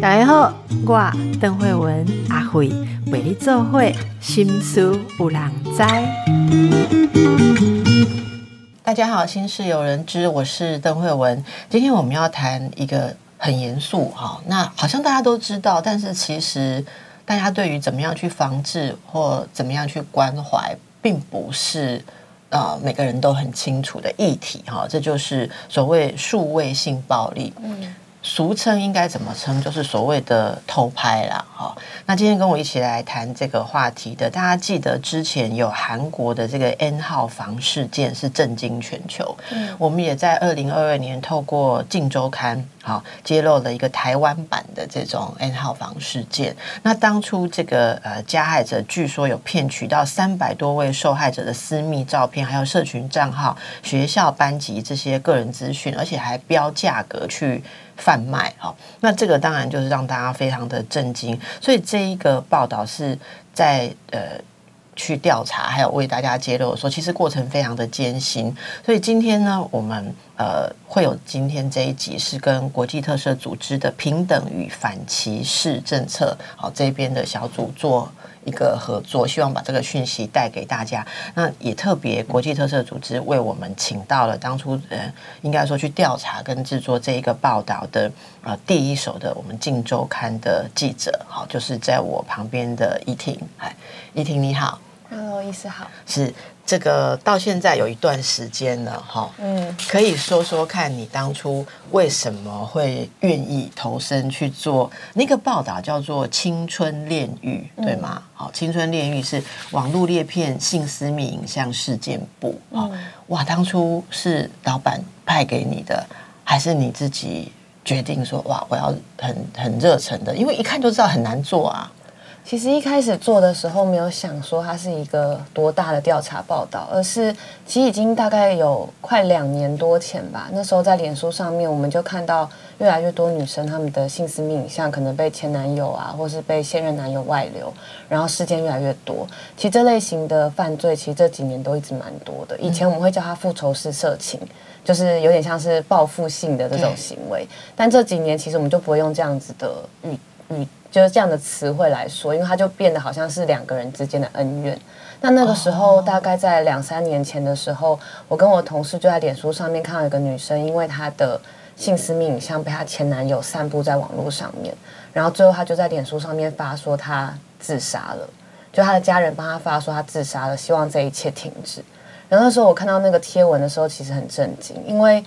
大家好，我邓慧文阿慧为你做会心思有人知。大家好，心事有人知，我是邓慧文。今天我们要谈一个很严肃哈，那好像大家都知道，但是其实大家对于怎么样去防治或怎么样去关怀，并不是呃每个人都很清楚的议题哈。这就是所谓数位性暴力。嗯。俗称应该怎么称？就是所谓的偷拍啦，哈。那今天跟我一起来谈这个话题的，大家记得之前有韩国的这个 N 号房事件是震惊全球。嗯，我们也在二零二二年透过《镜周刊》好揭露了一个台湾版的这种 N 号房事件。那当初这个呃加害者据说有骗取到三百多位受害者的私密照片，还有社群账号、学校班级这些个人资讯，而且还标价格去。贩卖哈，那这个当然就是让大家非常的震惊，所以这一个报道是在呃去调查，还有为大家揭露说，其实过程非常的艰辛。所以今天呢，我们呃会有今天这一集是跟国际特色组织的平等与反歧视政策好这边的小组做。一个合作，希望把这个讯息带给大家。那也特别国际特色组织为我们请到了当初呃，应该说去调查跟制作这一个报道的呃第一手的我们《镜周刊》的记者，好，就是在我旁边的依婷，哎，依婷你好，Hello，医师好，是。这个到现在有一段时间了，哈，嗯，可以说说看你当初为什么会愿意投身去做那个报道，叫做《青春炼狱》，对吗？好，《青春炼狱》是网络裂片性私密影像事件部啊，哇，当初是老板派给你的，还是你自己决定说，哇，我要很很热忱的？因为一看就知道很难做啊。其实一开始做的时候，没有想说它是一个多大的调查报道，而是其实已经大概有快两年多前吧。那时候在脸书上面，我们就看到越来越多女生她们的性私密影像可能被前男友啊，或是被现任男友外流，然后事件越来越多。其实这类型的犯罪，其实这几年都一直蛮多的。以前我们会叫它复仇式色情，就是有点像是报复性的这种行为。但这几年其实我们就不会用这样子的语语。就是这样的词汇来说，因为它就变得好像是两个人之间的恩怨。那那个时候，大概在两三年前的时候，我跟我同事就在脸书上面看到一个女生，因为她的性私密影像被她前男友散布在网络上面，然后最后她就在脸书上面发说她自杀了，就她的家人帮她发说她自杀了，希望这一切停止。然后那时候我看到那个贴文的时候，其实很震惊，因为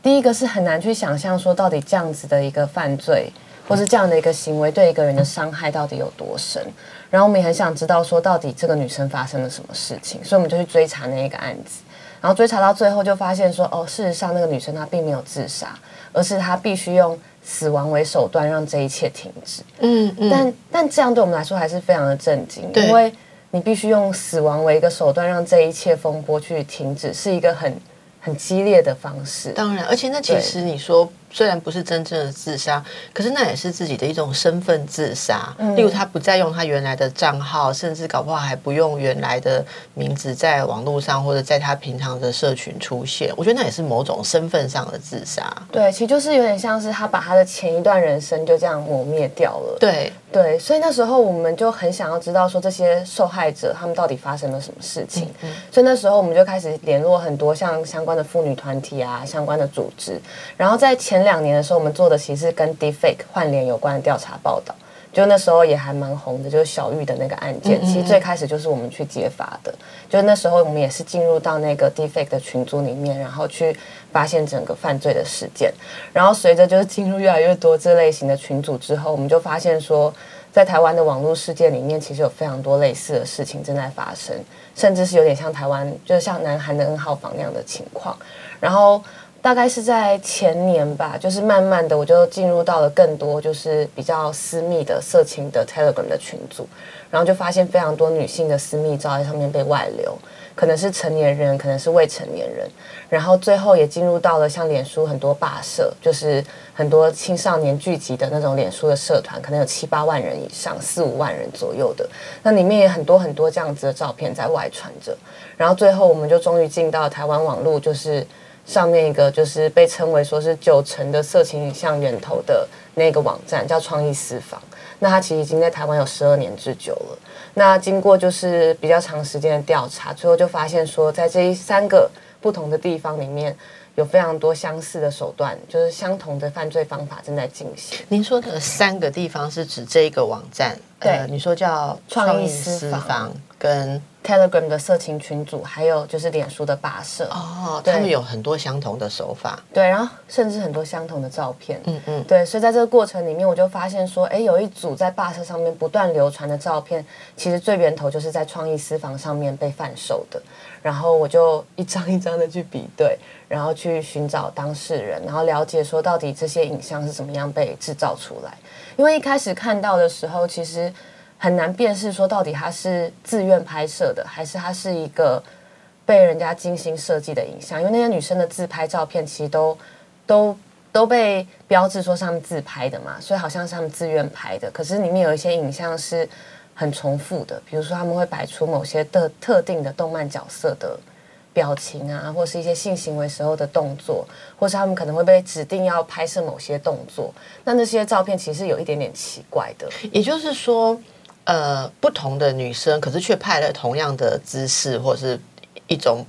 第一个是很难去想象说到底这样子的一个犯罪。或是这样的一个行为对一个人的伤害到底有多深？然后我们也很想知道说到底这个女生发生了什么事情，所以我们就去追查那一个案子。然后追查到最后就发现说，哦，事实上那个女生她并没有自杀，而是她必须用死亡为手段让这一切停止。嗯嗯。但但这样对我们来说还是非常的震惊，因为你必须用死亡为一个手段让这一切风波去停止，是一个很很激烈的方式。当然，而且那其实你说。虽然不是真正的自杀，可是那也是自己的一种身份自杀。例如，他不再用他原来的账号，甚至搞不好还不用原来的名字在网络上或者在他平常的社群出现。我觉得那也是某种身份上的自杀。对，其实就是有点像是他把他的前一段人生就这样磨灭掉了。对对，所以那时候我们就很想要知道说这些受害者他们到底发生了什么事情。所以那时候我们就开始联络很多像相关的妇女团体啊、相关的组织，然后在前。前两年的时候，我们做的其实跟 Deepfake 换脸有关的调查报道，就那时候也还蛮红的，就是小玉的那个案件。其实最开始就是我们去揭发的，就那时候我们也是进入到那个 Deepfake 的群组里面，然后去发现整个犯罪的事件。然后随着就是进入越来越多这类型的群组之后，我们就发现说，在台湾的网络世界里面，其实有非常多类似的事情正在发生，甚至是有点像台湾，就是像南韩的 N 号房那样的情况。然后。大概是在前年吧，就是慢慢的我就进入到了更多就是比较私密的色情的 Telegram 的群组，然后就发现非常多女性的私密照在上面被外流，可能是成年人，可能是未成年人，然后最后也进入到了像脸书很多霸社，就是很多青少年聚集的那种脸书的社团，可能有七八万人以上，四五万人左右的，那里面也很多很多这样子的照片在外传着，然后最后我们就终于进到台湾网络，就是。上面一个就是被称为说是九成的色情影像源头的那个网站，叫创意私房。那它其实已经在台湾有十二年之久了。那经过就是比较长时间的调查，最后就发现说，在这三个不同的地方里面。有非常多相似的手段，就是相同的犯罪方法正在进行。您说的三个地方是指这个网站？对，你说叫创意私房跟。Telegram 的色情群组，还有就是脸书的跋涉哦，他们有很多相同的手法，对，然后甚至很多相同的照片，嗯嗯，对，所以在这个过程里面，我就发现说，哎，有一组在跋涉上面不断流传的照片，其实最源头就是在创意私房上面被贩售的，然后我就一张一张的去比对，然后去寻找当事人，然后了解说到底这些影像是怎么样被制造出来，因为一开始看到的时候，其实。很难辨识说到底他是自愿拍摄的，还是他是一个被人家精心设计的影像。因为那些女生的自拍照片其实都都都被标志说是他们自拍的嘛，所以好像是他们自愿拍的。可是里面有一些影像是很重复的，比如说他们会摆出某些的特定的动漫角色的表情啊，或是一些性行为时候的动作，或是他们可能会被指定要拍摄某些动作。那那些照片其实有一点点奇怪的，也就是说。呃，不同的女生，可是却拍了同样的姿势，或是一种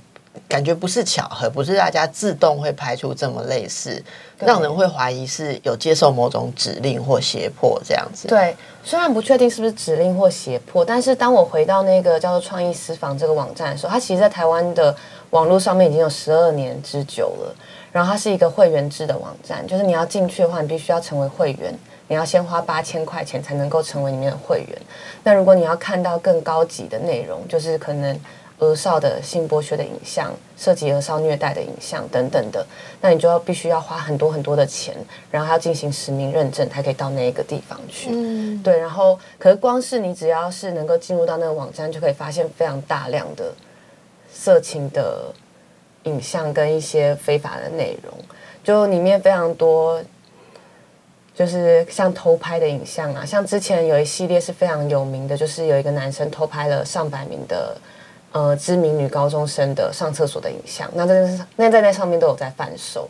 感觉不是巧合，不是大家自动会拍出这么类似，让人会怀疑是有接受某种指令或胁迫这样子。对，虽然不确定是不是指令或胁迫，但是当我回到那个叫做创意私房这个网站的时候，它其实，在台湾的网络上面已经有十二年之久了。然后它是一个会员制的网站，就是你要进去的话，你必须要成为会员。你要先花八千块钱才能够成为里面的会员。那如果你要看到更高级的内容，就是可能儿少的性剥削的影像、涉及儿少虐待的影像等等的，那你就要必须要花很多很多的钱，然后还要进行实名认证才可以到那一个地方去。嗯，对。然后，可是光是你只要是能够进入到那个网站，就可以发现非常大量的色情的影像跟一些非法的内容，就里面非常多。就是像偷拍的影像啊，像之前有一系列是非常有名的，就是有一个男生偷拍了上百名的呃知名女高中生的上厕所的影像，那在那在那上面都有在贩售，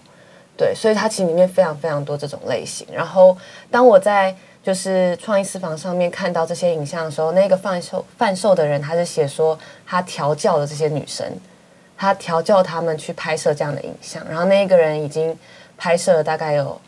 对，所以它其实里面非常非常多这种类型。然后当我在就是创意私房上面看到这些影像的时候，那个贩售贩售的人他是写说他调教了这些女生，他调教他们去拍摄这样的影像，然后那一个人已经拍摄了大概有。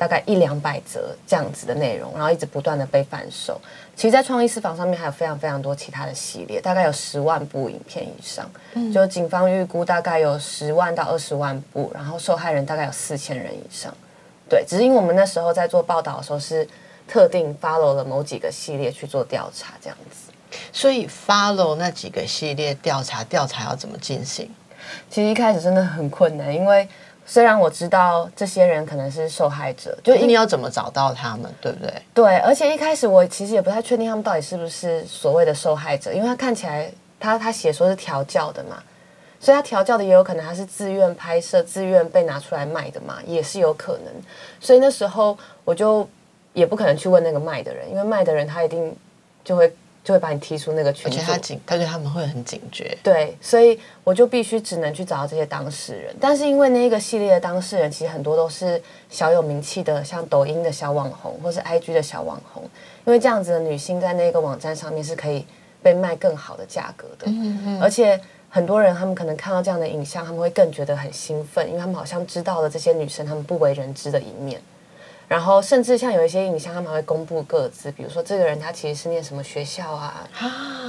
大概一两百则这样子的内容，然后一直不断的被贩售。其实，在创意私房上面还有非常非常多其他的系列，大概有十万部影片以上。嗯，就警方预估大概有十万到二十万部，然后受害人大概有四千人以上。对，只是因为我们那时候在做报道的时候是特定 follow 了某几个系列去做调查，这样子。所以 follow 那几个系列调查，调查要怎么进行？其实一开始真的很困难，因为。虽然我知道这些人可能是受害者，就你要怎么找到他们，对不对？对，而且一开始我其实也不太确定他们到底是不是所谓的受害者，因为他看起来他他写说是调教的嘛，所以他调教的也有可能他是自愿拍摄、自愿被拿出来卖的嘛，也是有可能。所以那时候我就也不可能去问那个卖的人，因为卖的人他一定就会。就会把你踢出那个群，而且他警，他对他们会很警觉。对，所以我就必须只能去找到这些当事人。但是因为那个系列的当事人，其实很多都是小有名气的，像抖音的小网红，或是 IG 的小网红。因为这样子的女性在那个网站上面是可以被卖更好的价格的。嗯嗯。而且很多人他们可能看到这样的影像，他们会更觉得很兴奋，因为他们好像知道了这些女生他们不为人知的一面。然后甚至像有一些影像，他们会公布各自，比如说这个人他其实是念什么学校啊，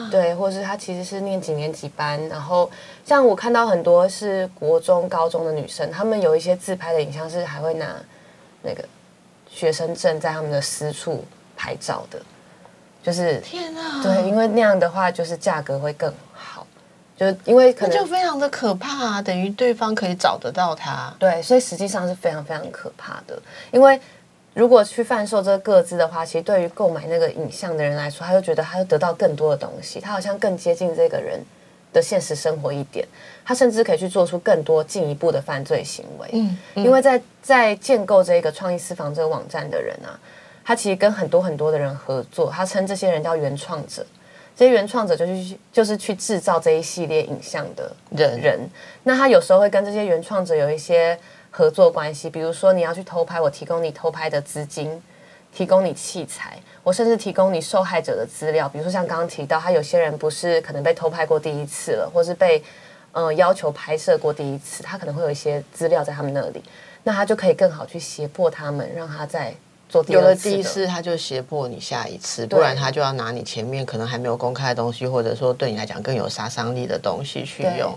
对，或者是他其实是念几年几班。然后像我看到很多是国中、高中的女生，她们有一些自拍的影像是还会拿那个学生证在他们的私处拍照的，就是天啊，对，因为那样的话就是价格会更好，就是因为可能就非常的可怕啊，等于对方可以找得到他，对，所以实际上是非常非常可怕的，因为。如果去贩售这个个资的话，其实对于购买那个影像的人来说，他就觉得他会得到更多的东西，他好像更接近这个人的现实生活一点，他甚至可以去做出更多进一步的犯罪行为。嗯，因为在在建构这个创意私房这个网站的人啊，他其实跟很多很多的人合作，他称这些人叫原创者。这些原创者就是就是去制造这一系列影像的人人。那他有时候会跟这些原创者有一些合作关系，比如说你要去偷拍，我提供你偷拍的资金，提供你器材，我甚至提供你受害者的资料，比如说像刚刚提到，他有些人不是可能被偷拍过第一次了，或是被呃要求拍摄过第一次，他可能会有一些资料在他们那里，那他就可以更好去胁迫他们，让他在。做第有了第一次，他就胁迫你下一次，不然他就要拿你前面可能还没有公开的东西，或者说对你来讲更有杀伤力的东西去用。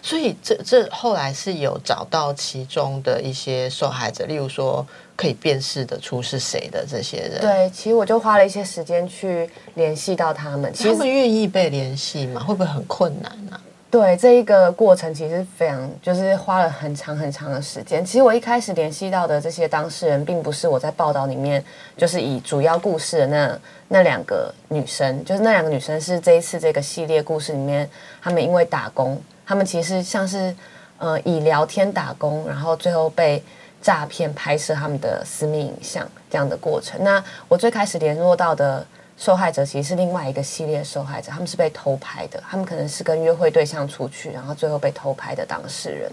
所以这这后来是有找到其中的一些受害者，例如说可以辨识得出是谁的这些人。，对，其实我就花了一些时间去联系到他们。其实他们愿意被联系吗？会不会很困难呢、对这一个过程，其实非常就是花了很长很长的时间。其实我一开始联系到的这些当事人，并不是我在报道里面就是以主要故事的那那两个女生，就是那两个女生是这一次这个系列故事里面，她们因为打工，她们其实像是呃以聊天打工，然后最后被诈骗拍摄他们的私密影像这样的过程。那我最开始联络到的受害者其实是另外一个系列受害者，他们是被偷拍的，他们可能是跟约会对象出去，然后最后被偷拍的当事人。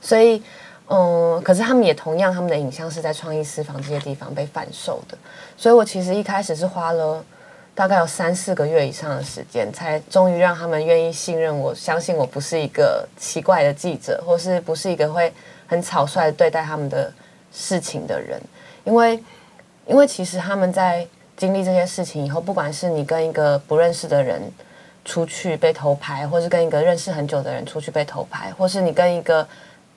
所以，嗯，可是他们也同样，他们的影像是在创意私房这些地方被贩售的。所以我其实一开始是花了大概有三四个月以上的时间，才终于让他们愿意信任我，相信我不是一个奇怪的记者，或是不是一个会很草率对待他们的事情的人，因为，因为其实他们在经历这些事情以后，不管是你跟一个不认识的人出去被偷拍，或是跟一个认识很久的人出去被偷拍，或是你跟一个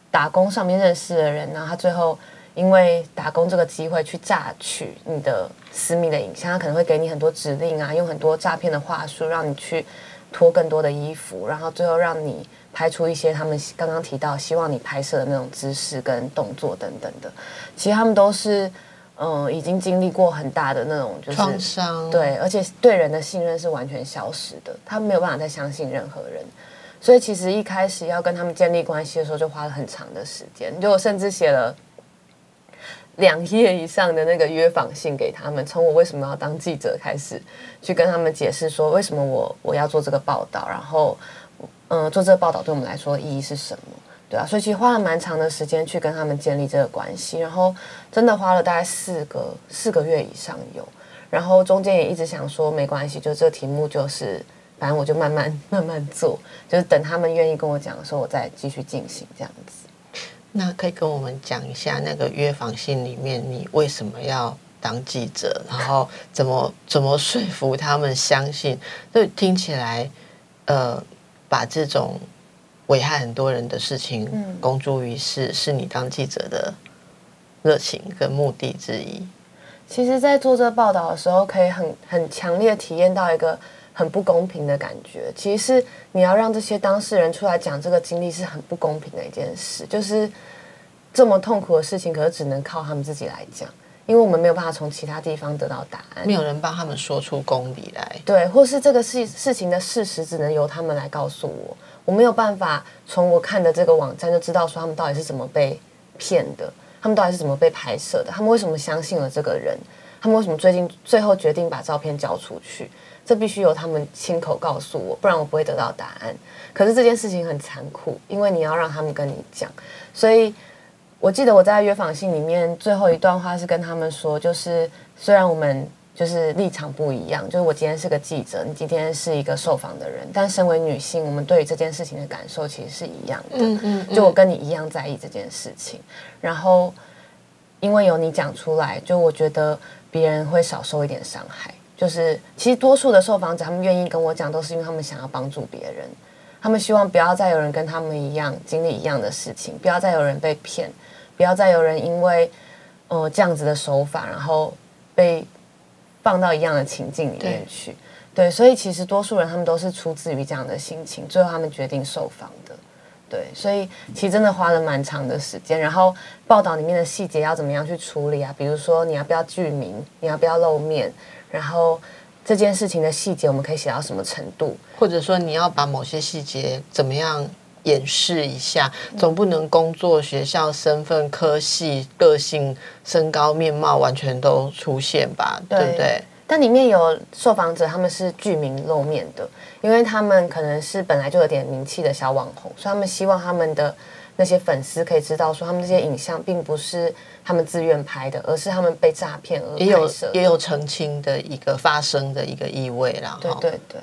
打工上面认识的人，然后他最后因为打工这个机会去榨取你的私密的影像，他可能会给你很多指令啊，用很多诈骗的话术让你去脱更多的衣服，然后最后让你拍出一些他们刚刚提到希望你拍摄的那种姿势跟动作等等的。其实他们都是嗯、呃已经经历过很大的那种就是创伤，对，而且对人的信任是完全消失的，他没有办法再相信任何人。所以其实一开始要跟他们建立关系的时候，就花了很长的时间，就我甚至写了两页以上的那个约访信给他们，从我为什么要当记者开始，去跟他们解释说为什么我我要做这个报道，然后嗯、呃做这个报道对我们来说意义是什么。对啊，所以其实花了蛮长的时间去跟他们建立这个关系，然后真的花了大概四个四个月以上有，然后中间也一直想说没关系，就这个题目就是，反正我就慢慢慢慢做，就是等他们愿意跟我讲的时候，我再继续进行这样子。那可以跟我们讲一下那个约访信里面，你为什么要当记者？然后怎么怎么说服他们相信？就听起来，呃，把这种危害很多人的事情嗯公诸于世，是你当记者的热情跟目的之一。其实，在做这个报道的时候，可以很很强烈体验到一个很不公平的感觉。其实是你要让这些当事人出来讲这个经历是很不公平的一件事，就是这么痛苦的事情，可是只能靠他们自己来讲，因为我们没有办法从其他地方得到答案没。有人帮他们说出公理来。对，或是这个事事情的事实只能由他们来告诉我，我没有办法从我看的这个网站就知道说他们到底是怎么被骗的，他们到底是怎么被拍摄的，他们为什么相信了这个人，他们为什么最近最后决定把照片交出去，这必须由他们亲口告诉我，不然我不会得到答案。可是这件事情很残酷，因为你要让他们跟你讲，所以我记得我在约访信里面最后一段话是跟他们说，就是虽然我们就是立场不一样，就是我今天是个记者，你今天是一个受访的人，但身为女性，我们对于这件事情的感受其实是一样的。嗯嗯就我跟你一样在意这件事情，然后因为有你讲出来，就我觉得别人会少受一点伤害。就是其实多数的受访者，他们愿意跟我讲，都是因为他们想要帮助别人，他们希望不要再有人跟他们一样经历一样的事情，不要再有人被骗，不要再有人因为呃这样子的手法，然后被放到一样的情境里面去。对，所以其实多数人他们都是出自于这样的心情，最后他们决定受访的。对，所以其实真的花了蛮长的时间。然后报道里面的细节要怎么样去处理啊？比如说你要不要具名，你要不要露面，然后这件事情的细节我们可以写到什么程度？或者说你要把某些细节怎么样掩饰一下，总不能工作、学校、身份、科系、个性、身高、面貌完全都出现吧？对不对？但里面有受访者他们是具名露面的，因为他们可能是本来就有点名气的小网红，所以他们希望他们的那些粉丝可以知道，说他们这些影像并不是他们自愿拍的，而是他们被诈骗而也有拍摄的。也有澄清的一个发生的一个意味啦。哈对对对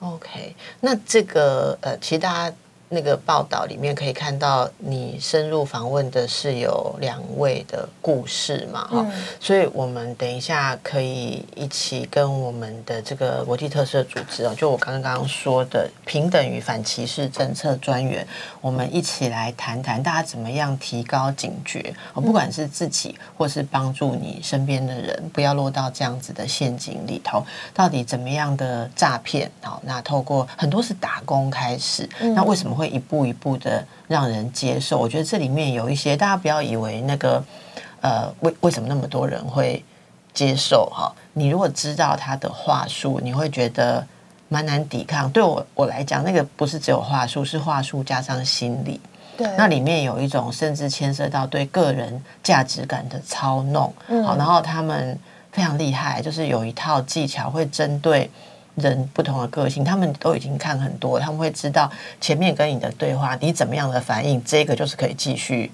，OK，那这个呃，其实大家那个报道里面可以看到，你深入访问的是有两位的故事嘛，哈、所以我们等一下可以一起跟我们的这个国际特色组织哦，就我刚刚说的平等与反歧视政策专员，我们一起来谈谈大家怎么样提高警觉，哦，不管是自己或是帮助你身边的人，不要落到这样子的陷阱里头。到底怎么样的诈骗？好，那透过很多是打工开始，那为什么会一步一步的让人接受？我觉得这里面有一些，大家不要以为那个呃，为为什么那么多人会接受哈？你如果知道他的话术，你会觉得蛮难抵抗。对我我来讲，那个不是只有话术，是话术加上心理。对，那里面有一种甚至牵涉到对个人价值感的操弄，嗯好，然后他们非常厉害，就是有一套技巧会针对人不同的个性，他们都已经看很多，他们会知道前面跟你的对话你怎么样的反应，这个就是可以继续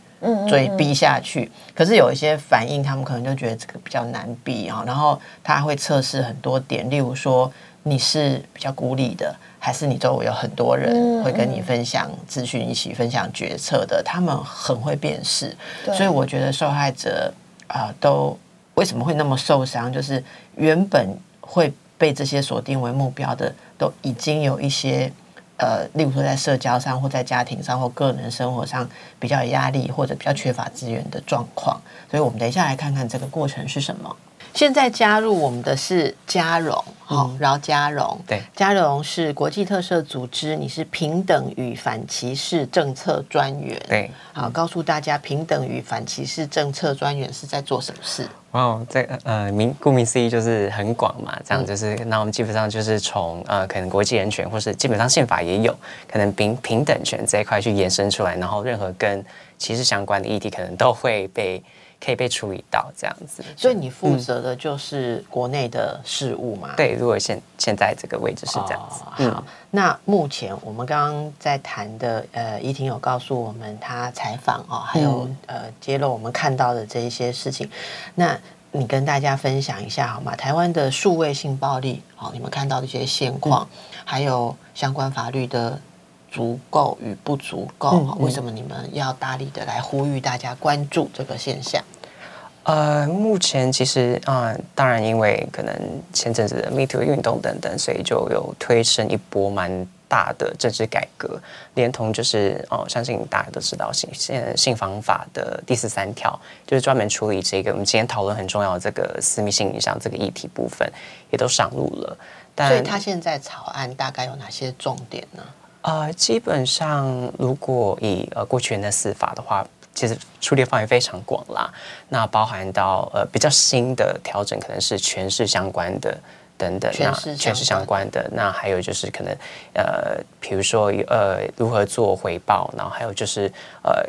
追逼下去。可是有一些反应，他们可能就觉得这个比较难逼啊，然后他会测试很多点，例如说你是比较孤立的。还是你周围有很多人会跟你分享资讯，一起分享决策的，他们很会辨识，所以我觉得受害者啊、呃都为什么会那么受伤，就是原本会被这些锁定为目标的，都已经有一些呃，例如说在社交上或在家庭上或个人生活上比较有压力或者比较缺乏资源的状况，所以我们等一下来看看这个过程是什么。现在加入我们的是嘉荣，好、饶嘉荣，对。嘉荣是国际特色组织，你是平等与反歧视政策专员，对，好，告诉大家平等与反歧视政策专员是在做什么事？哇哦，这个呃，名顾名思义就是很广嘛，这样就是、那我们基本上就是从呃，可能国际人权，或是基本上宪法也有可能平平等权这一块去延伸出来，然后任何跟歧视相关的议题，可能都会被可以被处理到这样子。所以你负责的就是国内的事务嘛？对，如果现现在这个位置是这样子，好，那目前我们刚刚在谈的，呃，怡婷有告诉我们她采访哦，还有、嗯呃揭露我们看到的这一些事情，那你跟大家分享一下好吗？台湾的数位性暴力，好、你们看到的一些现况，嗯还有相关法律的。足够与不足够，嗯嗯为什么你们要大力的来呼吁大家关注这个现象？呃，目前其实啊、当然因为可能前阵子的 Me Too 运动等等，所以就有推升一波蛮大的政治改革，连同就是哦、相信大家都知道性现性房法的第十三条，就是专门处理这个我们今天讨论很重要的这个私密性影像这个议题部分，也都上路了。但所以他现在草案大概有哪些重点呢？呃，基本上如果以呃过去的司法的话，其实处理范围非常广啦。那包含到呃比较新的调整，可能是权势相关的等等，那权势权势相相关的。那还有就是可能呃，比如说呃如何做回报，然后还有就是呃。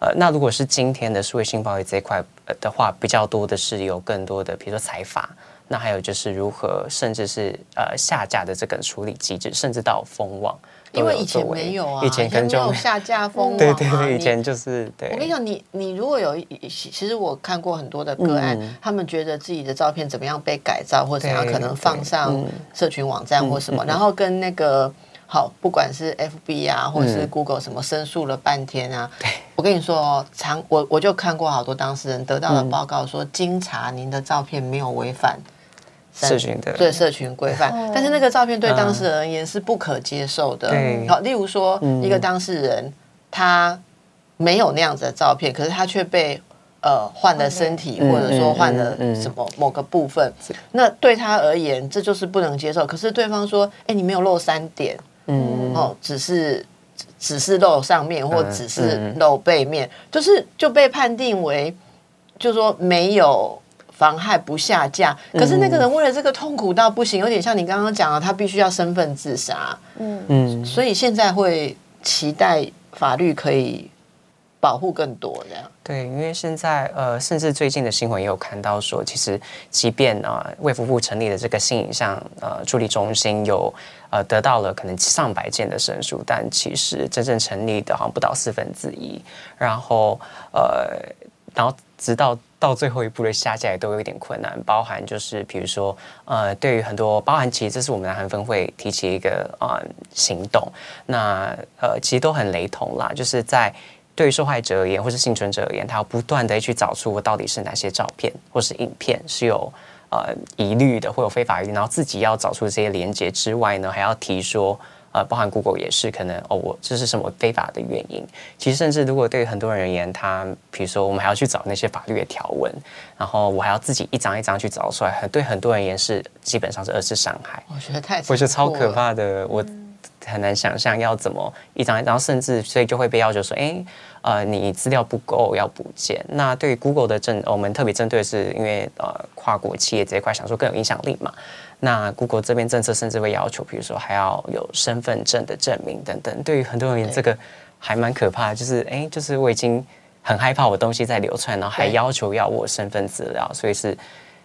呃，那如果是今天的数位性暴力这一块呃的话，比较多的是有更多的，比如说财法，那还有就是如何，甚至是呃下架的这个处理机制，甚至到封网，都因为以前没有啊，以前可能没有下架封网、啊。对对对，以前就是对。我跟你讲，你你如果有一，其实我看过很多的个案，嗯他们觉得自己的照片怎么样被改造，或怎样对可能放上社群网站或什么，然后跟那个好，不管是 FB 啊，或者是嗯 Google 什么申诉了半天啊，我跟你说哦，常我我就看过好多当事人得到的嗯报告说，经查您的照片没有违反。社群的对社群规范，哦但是那个照片对当事人而言是不可接受的。对好，例如说嗯一个当事人他没有那样子的照片，可是他却被呃换了身体，嗯或者说换了什么某个部分，那对他而言这就是不能接受。可是对方说：“哎，你没有露三点嗯哦，只是只只是露上面，或嗯只是嗯露背面，就是就被判定为，就说没有。”妨害不下架，可是那个人为了这个痛苦到不行，有点像你刚刚讲的，他必须要身份自杀，嗯，嗯，所以现在会期待法律可以保护更多这样。对，因为现在呃，甚至最近的新闻也有看到说，其实即便啊，卫福部成立的这个性影像呃助理中心有呃得到了可能上百件的申诉，但其实真正成立的好像不到四分之一。然后呃，然后直到到最后一步的下架也都有一点困难，包含就是比如说呃，对于很多包含其实这是我们南韩分会提起一个啊行动，那呃其实都很雷同啦，就是在。对于受害者而言，或是幸存者而言，他要不断的去找出我到底是哪些照片或是影片是有呃疑虑的，或有非法疑虑，然后自己要找出这些连接之外呢，还要提说，呃，包含 Google 也是可能哦，我这是什么非法的原因。其实甚至如果对于很多人而言，他比如说我们还要去找那些法律的条文，然后我还要自己一张一张去找出来，很对很多人而言是基本上是二次伤害。我觉得太，我觉得超可怕的，我很难想象要怎么一张，然后甚至所以就会被要求说，哎。呃，你资料不够要补件。那对于 Google 的针，我们特别针对是因为呃跨国企业这一块想说更有影响力嘛。那 Google 这边政策甚至会要求，比如说还要有身份证的证明等等。对于很多人，这个还蛮可怕，就是哎，就是我已经很害怕我东西在流窜，然后还要求要我身份资料，所以是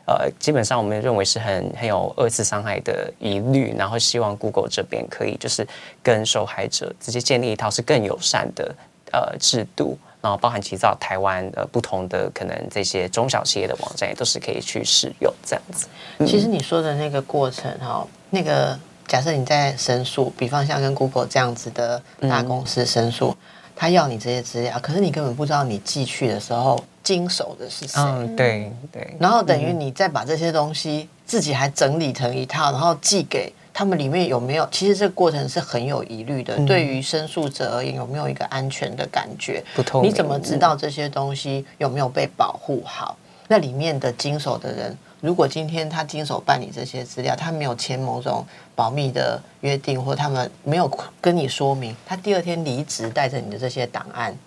呃基本上我们认为是很很有二次伤害的疑虑。然后希望 Google 这边可以就是跟受害者直接建立一套是更友善的。呃，制度，然后包含其实台湾呃不同的可能这些中小企业的网站也都是可以去使用这样子。其实你说的那个过程哈，那个假设你在申诉，比方像跟 Google 这样子的大公司申诉，他要你这些资料，可是你根本不知道你寄去的时候经手的是谁。嗯，对对。然后等于你再把这些东西自己还整理成一套，然后寄给。他们里面有没有？其实这个过程是很有疑虑的。对于申诉者而言，有没有一个安全的感觉？不透你怎么知道这些东西有没有被保护好？那里面的经手的人，如果今天他经手办理这些资料，他没有签某种保密的约定，或他们没有跟你说明，他第二天离职带着你的这些档案，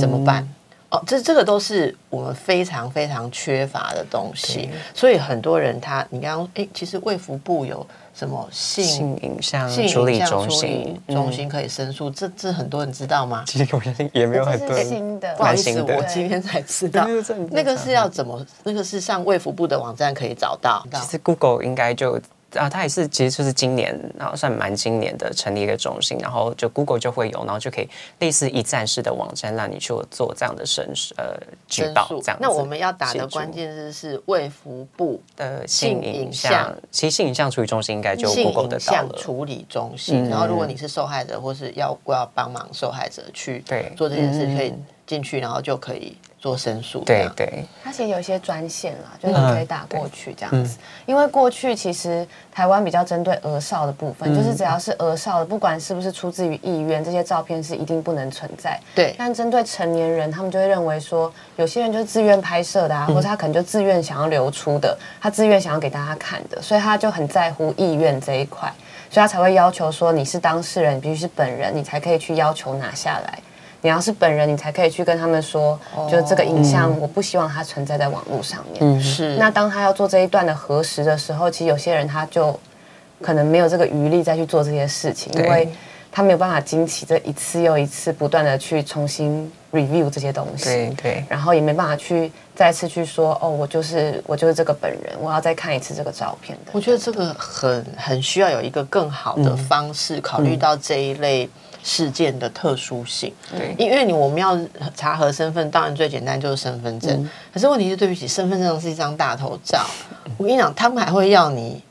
怎么办？哦，这这个都是我们非常非常缺乏的东西。所以很多人他，你刚刚哎，其实卫福部有。什么性影像处理中心中心可以申诉？这这很多人知道吗？其实我相信也没有很多新的，不好意思，我今天才知道。那个是要怎么？那个是上卫福部的网站可以找到。其实 Google 应该就。啊，它也是，其实就是今年，然后算蛮今年的成立一个中心，然后就 Google 就会有，然后就可以类似一站式的网站，让你去做这样的申呃举报这样。那我们要打的关键字是卫福部的性影像，其实性影像处理中心应该就 Google 的到了。处理中心，然后如果你是受害者，或是要要帮忙受害者去对做这件事，可以进去，然后就可以。做申诉，对对，它其实有一些专线啦，就是你可以打过去这样子。因为过去其实台湾比较针对儿少的部分，就是只要是儿少的，不管是不是出自于意愿，这些照片是一定不能存在。对。但针对成年人，他们就会认为说，有些人就是自愿拍摄的啊，或者他可能就自愿想要流出的，他自愿想要给大家看的，所以他就很在乎意愿这一块，所以他才会要求说，你是当事人，必须是本人，你才可以去要求拿下来。你要是本人，你才可以去跟他们说，就这个影像，我不希望它存在在网络上面。嗯，是。那当他要做这一段的核实的时候，其实有些人他就可能没有这个余力再去做这些事情，因为他没有办法经起这一次又一次不断的去重新 review 这些东西。对对。然后也没办法去再次去说，哦，我就是我就是这个本人，我要再看一次这个照片的。我觉得这个很很需要有一个更好的方式，考虑到这一类。事件的特殊性，对，因为你我们要查核身份，当然最简单就是身份证。可是问题是，对不起，身份证是一张大头照。我跟你讲，他们还会要你。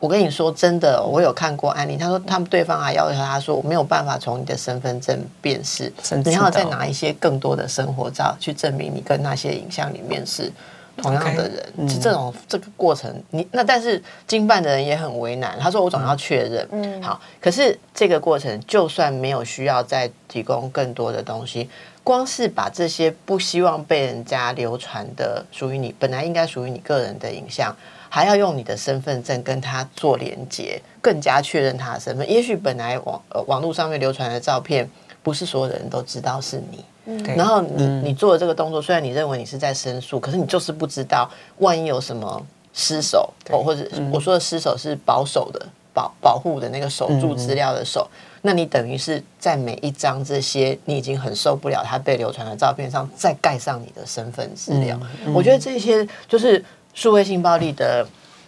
我跟你说真的，我有看过案例。他说，他们对方还要求他说，我没有办法从你的身份证辨识，你要再拿一些更多的生活照去证明你跟那些影像里面是。同样的人，是这种这个过程，你那但是经办的人也很为难。他说：“我总要确认，嗯，好。可是这个过程，就算没有需要再提供更多的东西，光是把这些不希望被人家流传的属于你本来应该属于你个人的影像，还要用你的身份证跟他做连接，更加确认他的身份。也许本来网呃网络上面流传的照片，不是所有的人都知道是你。”然后你你做的这个动作，虽然你认为你是在申诉，可是你就是不知道，万一有什么失手，或或者我说的失手是保守的保保护的那个守住资料的手，那你等于是在每一张这些你已经很受不了它被流传的照片上，再盖上你的身份资料。我觉得这些就是数位性暴力的。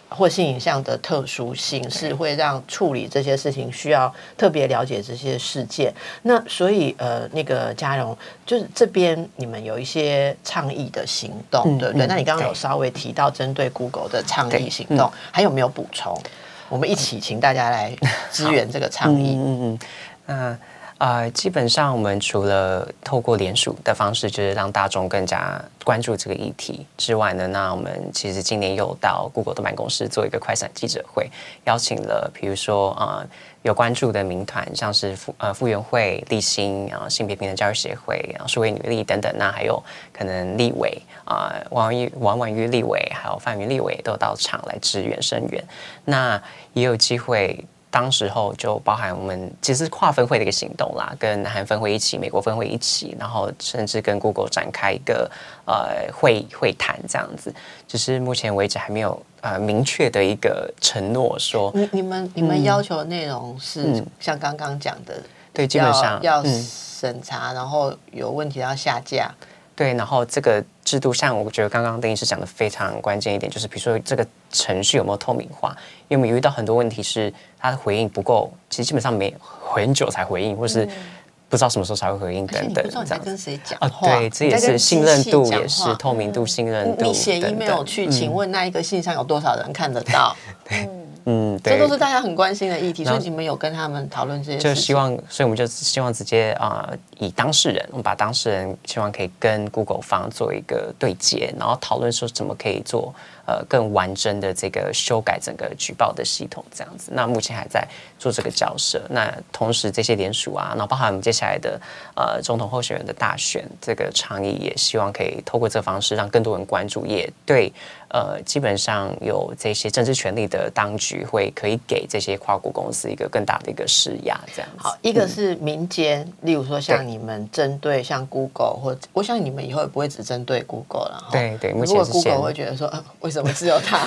或性影像的特殊性是会让处理这些事情需要特别了解这些事件。那所以呃，那个嘉荣就是这边你们有一些倡议的行动，对不对？那你刚刚有稍微提到针对 Google 的倡议行动，还有没有补充？我们一起请大家来支援这个倡议。嗯嗯嗯。呃，基本上我们除了透过联署的方式，就是让大众更加关注这个议题之外呢，那我们其实今年又到 Google 的办公室做一个快闪记者会，邀请了比如说啊有关注的民团，像是复呃复原会、立新啊性别平等教育协会啊数位女力等等，那还有可能立委啊王玉王婉玉立委，还有范云立委都到场来支援声援，那也有机会。当时候就包含我们其实跨分会的一个行动啦，跟南韩分会一起，美国分会一起，然后甚至跟 Google 展开一个呃会会谈这样子，只是目前为止还没有呃明确的一个承诺说，你你们你们要求的内容是像刚刚讲的，对，基本上要审查，然后有问题要下架。对，然后这个制度上，我觉得刚刚邓医师讲的非常关键一点，就是比如说这个程序有没有透明化？因为我们遇到很多问题是他的回应不够，其实基本上没很久才回应，或是不知道什么时候才会回应等等。不知道你在跟谁讲话？对，这也是信任度，也是透明度、信任度。你写 email 去，请问那一个信箱有多少人看得到？对。嗯，这都是大家很关心的议题，所以你们有跟他们讨论这些？就希望，所以我们就希望直接啊，以当事人，我们把当事人希望可以跟 Google 方做一个对接，然后讨论说怎么可以做。呃，更完整的这个修改整个举报的系统，这样子。那目前还在做这个交涉。那同时这些联署啊，然后包含我们接下来的呃总统候选人的大选这个倡议，也希望可以透过这个方式让更多人关注，也对呃基本上有这些政治权利的当局会可以给这些跨国公司一个更大的一个施压，这样。好，一个是民间，例如说像你们针对像 Google 或我想你们以后也不会只针对 Google 了。对对，如果 Google 会觉得说，为什么？怎么只有他？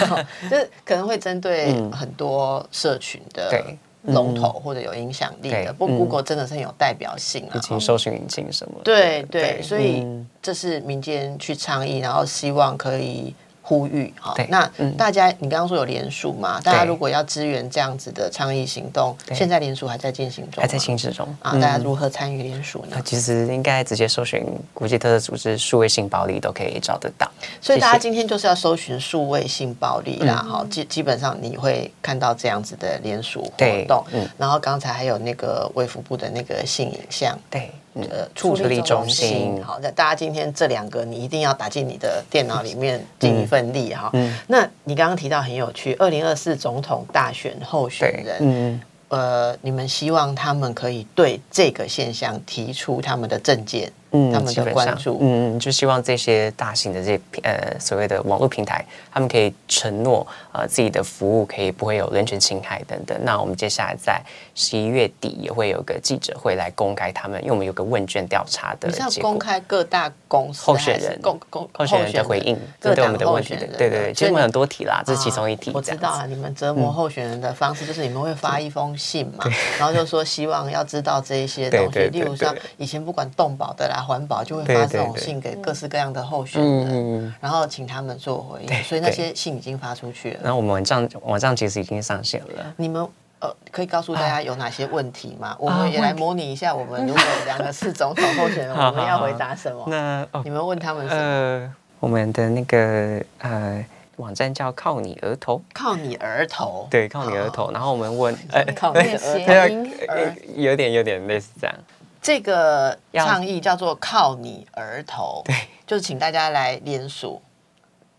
就是可能会针对很多社群的龙头或者有影响力的。不过 Google 真的是很有代表性啊，引擎、搜寻引擎什么？对对，所以这是民间去倡议，然后希望可以。呼吁哈，那大家，你刚刚说有联署嘛？大家如果要支援这样子的倡议行动，现在联署还在进行中，还在行驶中啊！大家如何参与联署呢？其实应该直接搜寻国际特色组织数位性暴力都可以找得到。所以大家今天就是要搜寻数位性暴力啦，哈，基基本上你会看到这样子的联署活动。嗯，然后刚才还有那个卫福部的那个性影像，对。呃，处理中心，好，那大家今天这两个，你一定要打进你的电脑里面，尽一份力哈。那你刚刚提到很有趣，二零二四总统大选候选人，嗯，呃，你们希望他们可以对这个现象提出他们的政见。嗯，他们的关注，嗯嗯，就希望这些大型的这呃所谓的网络平台，他们可以承诺呃自己的服务可以不会有人权侵害等等。那我们接下来在十一月底也会有个记者会来公开他们，因为我们有个问卷调查的，你是公开各大公司候选人公公候选人的回应，针对我们的问题的，对对对，其实我们很多题啦，这是其中一题。我知道啊，你们折磨候选人的方式就是你们会发一封信嘛，然后就说希望要知道这一些东西，例如说以前不管动保的啦、环保就会发。发这种信给各式各样的候选人，然后请他们做回应，所以那些信已经发出去了。然后我们网站网站其实已经上线了。你们呃，可以告诉大家有哪些问题吗？我们也来模拟一下，我们如果两个是总统候选人，我们要回答什么？那你们问他们什么？我们的那个呃网站叫“靠你额头”，靠你额头，对，靠你额头。然后我们问，呃，靠你额头，有点有点类似这样。这个倡议叫做“靠你额头”，对，就是请大家来联署，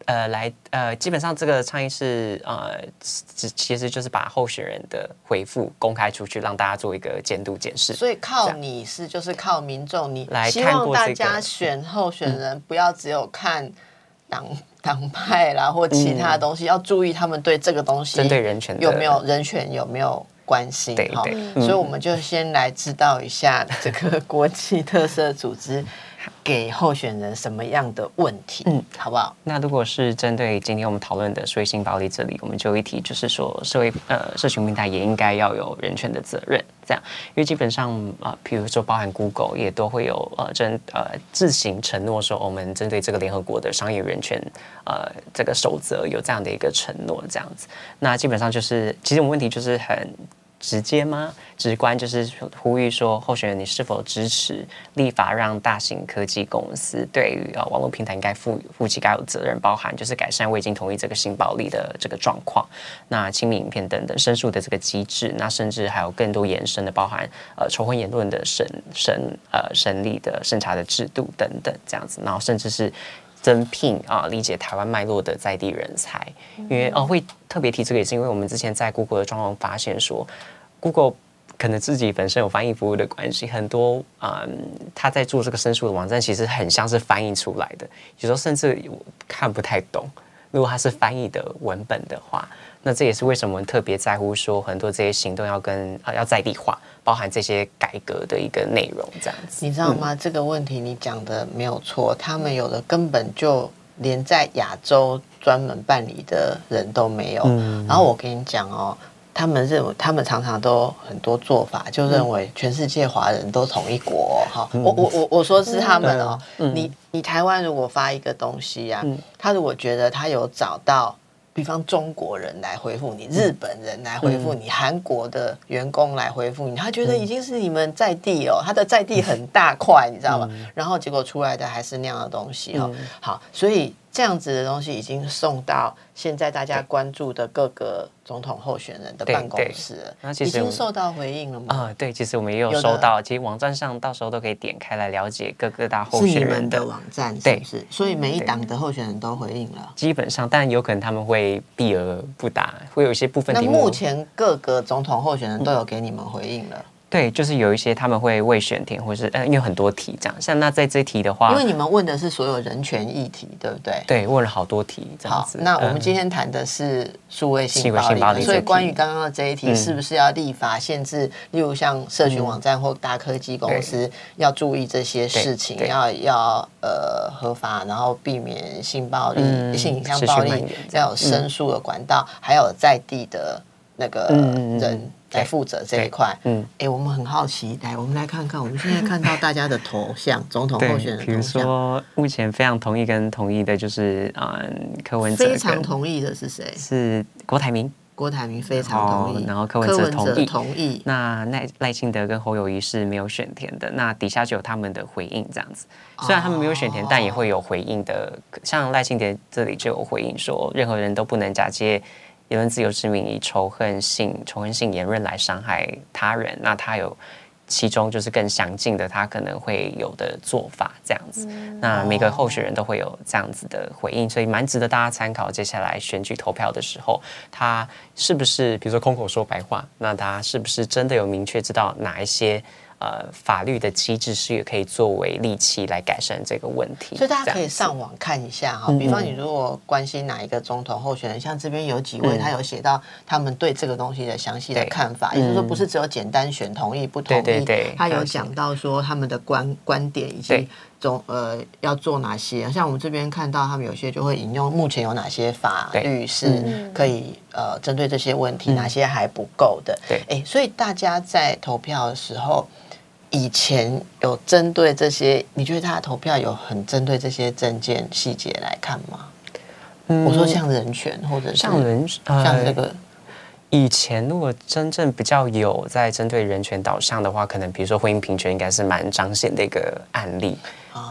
呃，来呃，基本上这个倡议是呃，其其实就是把候选人的回复公开出去，让大家做一个监督检视。所以靠你是就是靠民众，你来希望大家选候选人不要只有看党党派啦或其他东西，要注意他们对这个东西针对人权有没有人权有没有。关心哈，所以我们就先来知道一下这个 国际特色组织给候选人什么样的问题，嗯，好不好？那如果是针对今天我们讨论的社会性暴力这里，我们就一提就是说，社会呃社群平台也应该要有人权的责任。这样，因为基本上啊，比如说包含 Google 也都会有呃针呃自行承诺说，我们针对这个联合国的商业人权呃这个守则有这样的一个承诺，这样子。那基本上就是，其实我们问题就是很。直接吗？直观就是呼吁说，候选人你是否支持立法让大型科技公司对于呃网络平台应该负负起该有责任，包含就是改善未经同意这个性暴力的这个状况，那亲密影片等等申诉的这个机制，那甚至还有更多延伸的，包含呃仇恨言论的审审呃审理的审查的制度等等这样子，然后甚至是增聘啊理解台湾脉络的在地人才，因为哦会特别提这个也是因为我们之前在 Google 的状况发现说。Google 可能自己本身有翻译服务的关系，很多嗯，他在做这个申诉的网站，其实很像是翻译出来的，有时候甚至看不太懂。如果它是翻译的文本的话，那这也是为什么特别在乎说很多这些行动要跟啊要在地化，包含这些改革的一个内容这样子。你知道吗？这个问题你讲的没有错，他们有的根本就连在亚洲专门办理的人都没有。然后我跟你讲哦。他们认为，他们常常都很多做法，就认为全世界华人都同一国哈。我我我我说是他们哦。你你台湾如果发一个东西呀，他如果觉得他有找到，比方中国人来回复你，日本人来回复你，韩国的员工来回复你，他觉得已经是你们在地哦，他的在地很大块，你知道吗？然后结果出来的还是那样的东西哦。好，所以。这样子的东西已经送到现在大家关注的各个总统候选人的办公室了，已经受到回应了吗？啊，对，其实我们也有收到，其实网站上到时候都可以点开来了解各各大候选人的网站，对，是，所以每一党的候选人都回应了，基本上，但有可能他们会避而不答，会有一些部分。那目前各个总统候选人都有给你们回应了。对，就是有一些他们会未选填，或是呃，因为很多题这样。像那在这题的话，因为你们问的是所有人权议题，对不对？对，问了好多题这样子。那我们今天谈的是数位性暴力，所以关于刚刚的这一题，是不是要立法限制？例如像社群网站或大科技公司要注意这些事情，要要呃合法，然后避免性暴力、性影像暴力，要有申诉的管道，还有在地的那个人。来负责这一块，嗯，哎，我们很好奇，来，我们来看看，我们现在看到大家的头像，总统候选人比如说，目前非常同意跟同意的就是嗯，柯文哲。非常同意的是谁？是郭台铭。郭台铭非常同意，然后柯文哲同意。同意。那赖赖清德跟侯友谊是没有选填的，那底下就有他们的回应，这样子。虽然他们没有选填，但也会有回应的。像赖清德这里就有回应说，任何人都不能假借。言论自由之名以仇恨性、仇恨性言论来伤害他人，那他有其中就是更详尽的，他可能会有的做法这样子。那每个候选人都会有这样子的回应，所以蛮值得大家参考。接下来选举投票的时候，他是不是比如说空口说白话？那他是不是真的有明确知道哪一些？呃，法律的机制是也可以作为利器来改善这个问题，所以大家可以上网看一下哈。比方你如果关心哪一个总统候选人，像这边有几位，他有写到他们对这个东西的详细的看法，也就是说不是只有简单选同意不同意，他有讲到说他们的观观点以及总呃要做哪些。像我们这边看到他们有些就会引用目前有哪些法律是可以呃针对这些问题，哪些还不够的。对，哎，所以大家在投票的时候。以前有针对这些，你觉得他的投票有很针对这些证件细节来看吗？我说像人权或者像人像这个，以前如果真正比较有在针对人权导向的话，可能比如说婚姻平权应该是蛮彰显的一个案例。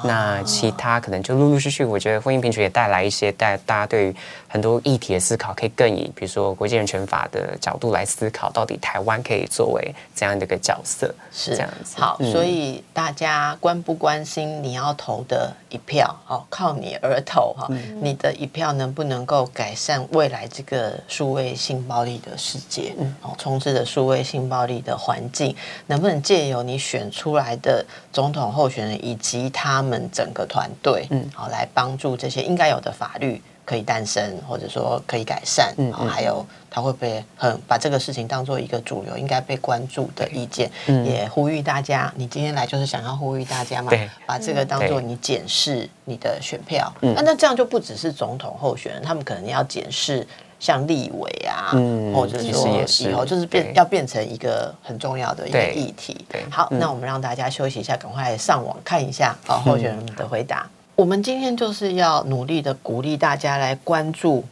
那其他可能就陆陆续续，我觉得婚姻平权也带来一些带大家对于很多议题的思考，可以更以比如说国际人权法的角度来思考，到底台湾可以作为怎样的一个角色？是这样子。好，所以大家关不关心你要投的一票？哦，靠你而投哈，你的一票能不能够改善未来这个数位性暴力的世界？嗯，哦，充斥着数位性暴力的环境，能不能借由你选出来的总统候选人以及他？他们整个团队，嗯，好，来帮助这些应该有的法律可以诞生，或者说可以改善，嗯，还有他会不会很把这个事情当做一个主流应该被关注的意见，嗯，也呼吁大家，你今天来就是想要呼吁大家嘛，把这个当做你检视你的选票，嗯，那那这样就不只是总统候选人，他们可能要检视像立委啊，嗯或者说也是以后就是变要变成一个很重要的一个议题。对好，嗯那我们让大家休息一下，赶快上网看一下啊候选人的回答。我们今天就是要努力的鼓励大家来关注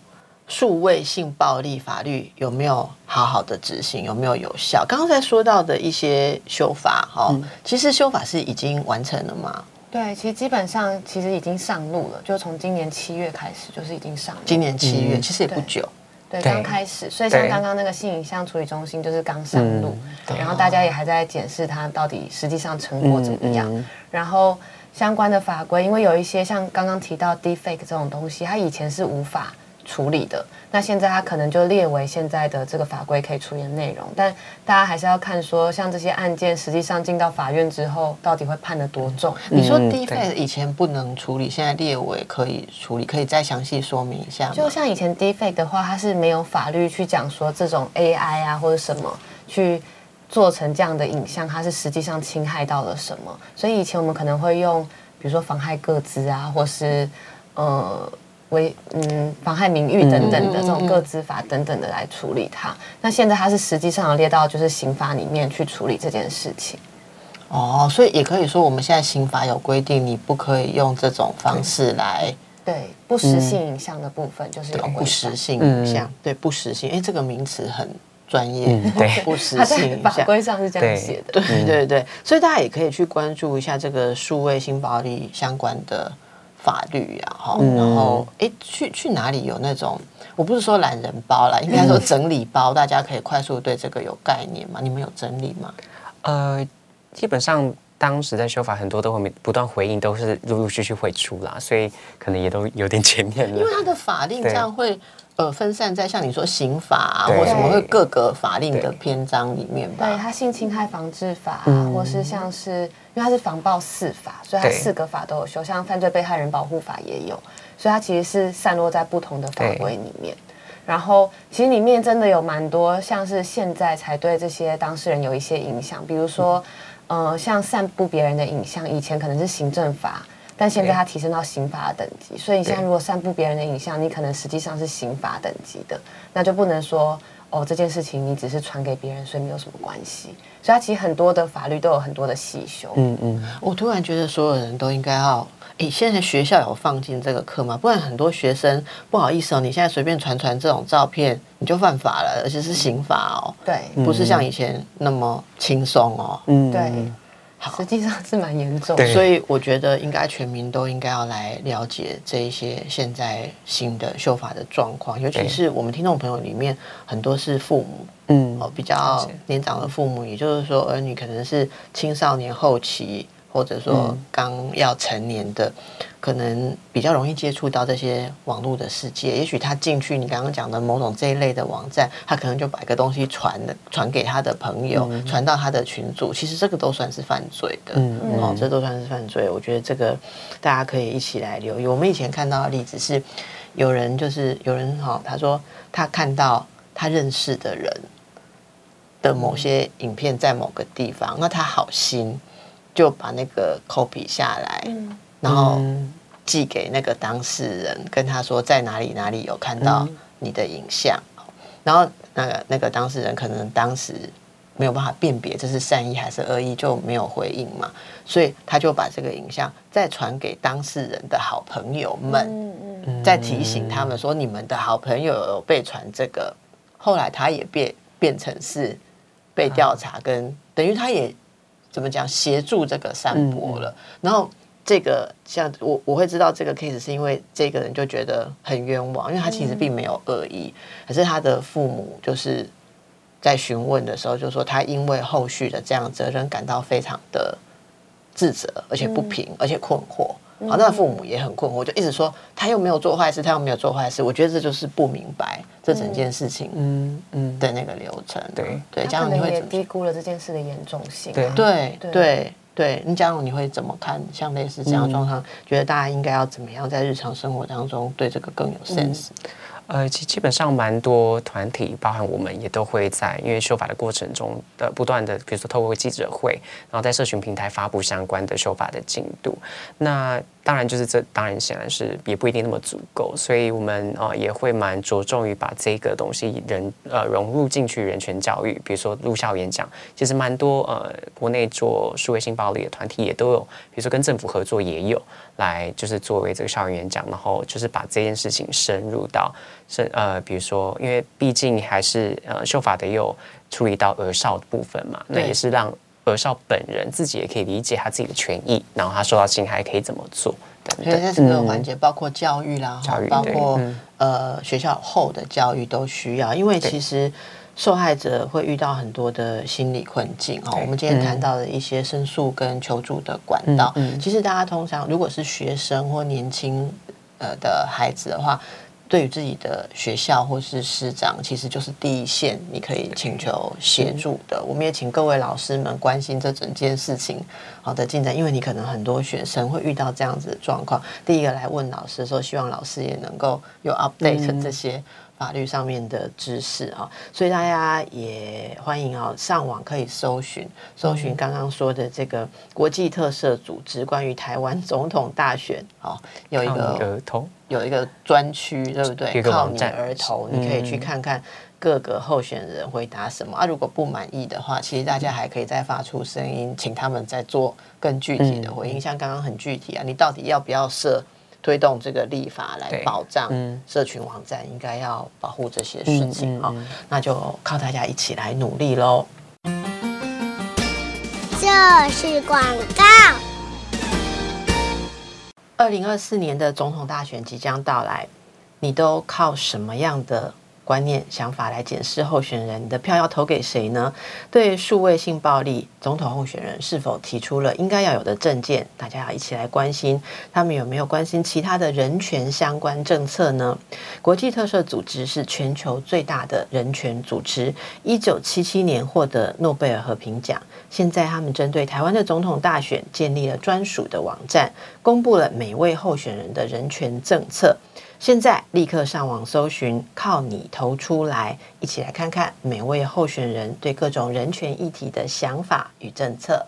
数位性暴力法律有没有好好的执行，有没有有效。刚刚在说到的一些修法，哈、嗯其实修法是已经完成了吗？对，其实基本上其实已经上路了，就从今年七月开始，就是已经上路。今年七月，嗯其实也不久。对，刚开始，所以像刚刚那个性影像处理中心就是刚上路，嗯然后大家也还在检视它到底实际上成果怎么样。嗯。嗯然后相关的法规，因为有一些像刚刚提到 deepfake 这种东西，它以前是无法处理的，那现在它可能就列为现在的这个法规可以处理的内容。但大家还是要看说，像这些案件实际上进到法院之后，到底会判得多重。你说嗯 d e f a 对以前不能处理，现在列为可以处理，可以再详细说明一下吗？就像以前 deepfake 的话，它是没有法律去讲说这种 AI 啊或者什么去做成这样的影像，它是实际上侵害到了什么。所以以前我们可能会用，比如说妨害各自啊，或是呃为嗯妨害名誉等等的嗯这种个资法等等的来处理它。那现在它是实际上列到就是刑法里面去处理这件事情。哦，所以也可以说，我们现在刑法有规定，你不可以用这种方式来对不实性影像的部分就是不实。性影像，对不实性，哎，这个名词很专业，嗯对 不实 它在法性影像。规上是这样对写的。对对对，所以大家也可以去关注一下这个数位性暴力相关的法律啊，哈、嗯然后哎，去去哪里有那种，我不是说懒人包啦，应该说整理包，大家可以快速对这个有概念嘛？你们有整理吗？呃，基本上当时在修法，很多都会不断回应，都是陆陆续续会出啦，所以可能也都有点前面了因为。它的法令这样会呃分散在像你说刑法啊，或什么会各个法令的篇章里面对，吧。它性侵害防治法、啊，嗯或是像是因为它是防暴四法，所以它四个法都有修，像犯罪被害人保护法也有，所以它其实是散落在不同的法规里面。然后其实里面真的有蛮多，像是现在才对这些当事人有一些影响，比如说，呃，像散布别人的影像，以前可能是行政法。但现在它提升到刑法的等级，所以你现在如果散布别人的影像，你可能实际上是刑法等级的，那就不能说哦这件事情你只是传给别人，所以没有什么关系。所以它其实很多的法律都有很多的细修。嗯嗯，我突然觉得所有人都应该要，诶，现在学校有放进这个课吗？不然很多学生不好意思哦，你现在随便传传这种照片，你就犯法了，而且是刑法哦，对、不是像以前那么轻松哦。嗯对，实际上是蛮严重的。所以我觉得应该全民都应该要来了解这一些现在新的修法的状况，尤其是我们听众朋友里面很多是父母，嗯。哦，比较年长的父母，也就是说儿女可能是青少年后期，或者说嗯刚要成年的，可能比较容易接触到这些网络的世界。也许他进去你刚刚讲的某种这一类的网站，他可能就把一个东西传了传给他的朋友，传到他的群组，其实这个都算是犯罪的。嗯哦，这都算是犯罪。我觉得这个大家可以一起来留意。我们以前看到的例子是，有人就是有人哈、他说他看到他认识的人的某些影片在某个地方，那他好心就把那个 copy 下来，嗯。然后嗯。寄给那个当事人，跟他说在哪里哪里有看到嗯。你的影像，然后那个那个当事人可能当时没有办法辨别这是善意还是恶意，就没有回应嘛，所以他就把这个影像再传给当事人的好朋友们，嗯嗯，再提醒他们说你们的好朋友有被传这个，后来他也变变成是被调查跟，等于他也怎么讲协助这个散播了，然后。这个像我我会知道这个 case 是因为这个人就觉得很冤枉，因为他其实并没有恶意，可是他的父母就是在询问的时候就说他因为后续的这样责任感到非常的自责，而且不平，而且困惑。好，那父母也很困惑，就一直说他又没有做坏事，他又没有做坏事。我觉得这就是不明白这整件事情嗯嗯，的那个流程。对对，他这样可能也你会低估了这件事的严重性、对对对对，你假如你会怎么看？像类似这样状况，觉得大家应该要怎么样在日常生活当中对这个更有 sense？呃，基基本上蛮多团体，包含我们也都会在因为修法的过程中的不断的，比如说透过记者会，然后在社群平台发布相关的修法的进度。那当然就是这当然显然是也不一定那么足够，所以我们呃也会蛮着重于把这个东西人呃融入进去人权教育，比如说入校演讲，其实蛮多呃国内做数位性暴力的团体也都有，比如说跟政府合作也有来就是作为这个校园演讲，然后就是把这件事情深入到深呃比如说因为毕竟还是呃修法的有处理到儿少的部分嘛，那也是让。儿少本人自己也可以理解他自己的权益，然后他受到侵害可以怎么做？所以在整个环节包括教育啦，教育包括呃学校后的教育都需要，因为其实受害者会遇到很多的心理困境哦。我们今天谈到的一些申诉跟求助的管道，其实大家通常如果是学生或年轻呃的孩子的话。对于自己的学校或是师长，其实就是第一线，你可以请求协助的。我们也请各位老师们关心这整件事情好的进展，因为你可能很多学生会遇到这样子的状况。第一个来问老师的时候，希望老师也能够有 update 这些。法律上面的知识啊，所以大家也欢迎啊，上网可以搜寻搜寻刚刚说的这个国际特色组织关于台湾总统大选啊，有一个儿童有一个专区，对不对？靠你儿童，你可以去看看各个候选人回答什么啊。如果不满意的话，其实大家还可以再发出声音，请他们再做更具体的回应。像刚刚很具体啊，你到底要不要设？推动这个立法来保障社群网站，应该要保护这些事情啊，那就靠大家一起来努力喽。这是广告。二零二四年的总统大选即将到来，你都靠什么样的？观念、想法来检视候选人，你的票要投给谁呢？对数位性暴力，总统候选人是否提出了应该要有的政见？大家要一起来关心，他们有没有关心其他的人权相关政策呢？国际特色组织是全球最大的人权组织，一九七七年获得诺贝尔和平奖。现在他们针对台湾的总统大选建立了专属的网站，公布了每位候选人的人权政策。现在立刻上网搜寻，靠你投出来，一起来看看每位候选人对各种人权议题的想法与政策。